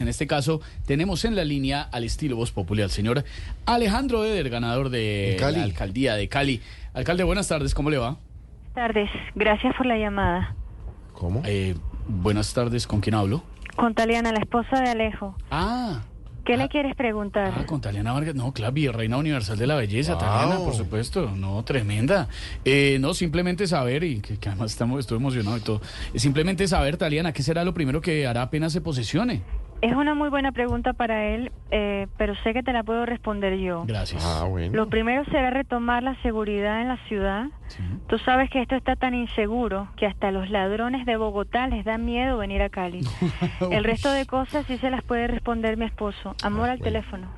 En este caso, tenemos en la línea al estilo Voz Popular al señor Alejandro Eder, ganador de Cali. la alcaldía de Cali. Alcalde, buenas tardes, ¿cómo le va? tardes, gracias por la llamada. ¿Cómo? Eh, buenas tardes, ¿con quién hablo? Con Taliana, la esposa de Alejo. Ah, ¿Qué Ah. le quieres preguntar? ah, con Taliana Vargas. No, claro, Reina Universal de la Belleza, Wow. Taliana, por supuesto. No, tremenda. Eh, no, simplemente saber, y que, que además estamos, estoy emocionado y todo. eh, Simplemente saber, Taliana, ¿qué será lo primero que hará apenas se posesione? Es una muy buena pregunta para él, eh, pero sé que te la puedo responder yo. Gracias. Ah, bueno. Lo primero será retomar la seguridad en la ciudad. Sí. Tú sabes que esto está tan inseguro que hasta los ladrones de Bogotá les da miedo venir a Cali. El resto de cosas sí se las puede responder mi esposo. Amor al teléfono.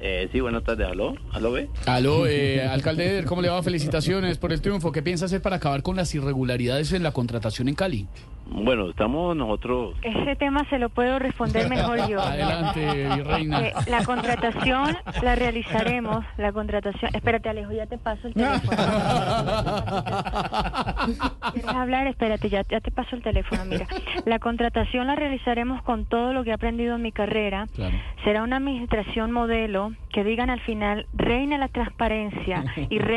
Eh, sí, buenas tardes. ¿Aló? ¿Aló, ve? Aló, eh, alcalde Eder, ¿cómo le va? Felicitaciones por el triunfo. ¿Qué piensa hacer para acabar con las irregularidades en la contratación en Cali? Bueno, estamos nosotros... Ese tema se lo puedo responder mejor yo. Adelante, virreina. Eh, la contratación la realizaremos, la contratación. Espérate, Alejo, ya te paso el teléfono. ¿Quieres hablar? Espérate, ya, ya te paso el teléfono. Mira, la contratación la realizaremos con todo lo que he aprendido en mi carrera. Claro. Será una administración modelo que digan al final, reina la transparencia y re-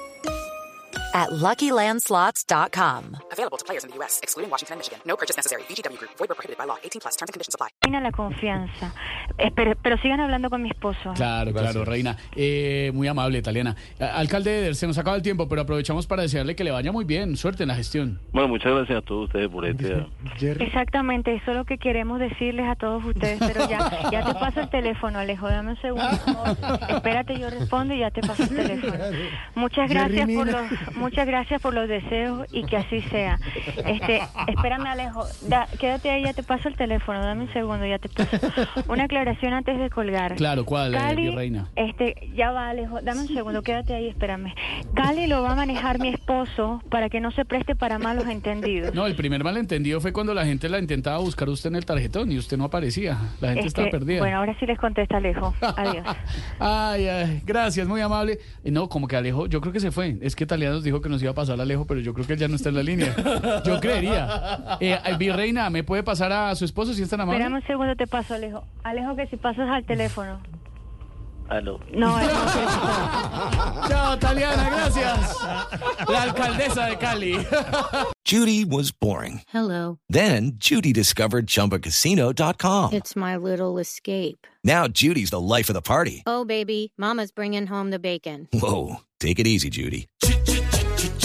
at LuckyLandSlots.com. Available to players in the U.S., excluding Washington and Michigan. No purchase necessary. VGW Group. Void where prohibited by law. 18 plus. Terms and conditions apply. reina la confianza. Eh, pero, pero sigan hablando con mi esposo. Claro, claro, reina. Eh, muy amable, italiana. Alcalde Eder, se nos acaba el tiempo, pero aprovechamos para desearle que le vaya muy bien. Suerte en la gestión. Bueno, muchas gracias a todos ustedes por este... Exactamente, eso es lo que queremos decirles a todos ustedes, pero ya, ya te paso el teléfono, Alejo, dame un segundo. Espérate, yo respondo y ya te paso el teléfono. Muchas gracias por los, muchas gracias por los deseos y que así sea. Este, espérame, Alejo, da- quédate ahí, ya te paso el teléfono, dame un segundo, ya te paso. Una aclaración antes de colgar. Claro, ¿cuál, eh, Cali, virreina? este, ya va, Alejo, dame un segundo, quédate ahí, espérame. Cali lo va a manejar mi esposo para que no se preste para malos entendidos. No, el primer malentendido fue cuando la gente la intentaba buscar usted en el tarjetón y usted no aparecía. La gente Este, estaba perdida. Bueno, ahora sí les contesta Alejo. Adiós. Ay, ay, gracias, muy amable. No, como que Alejo, yo creo que se fue. Es que Taliana nos dijo que nos iba a pasar a Alejo, pero yo creo que él ya no está en la línea. Yo creería. Eh, Virreina, ¿me puede pasar a su esposo si es tan amable? Espérame un segundo, te paso, Alejo. Alejo, que si pasas al teléfono. ¿Aló? No, pasas. Chao, Taliana, gracias. La alcaldesa de Cali. Judy was boring. Hello. Then Judy discovered ChumbaCasino.com. It's my little escape. Now Judy's the life of the party. Oh, baby, Mama's bringing home the bacon. Whoa, take it easy, Judy.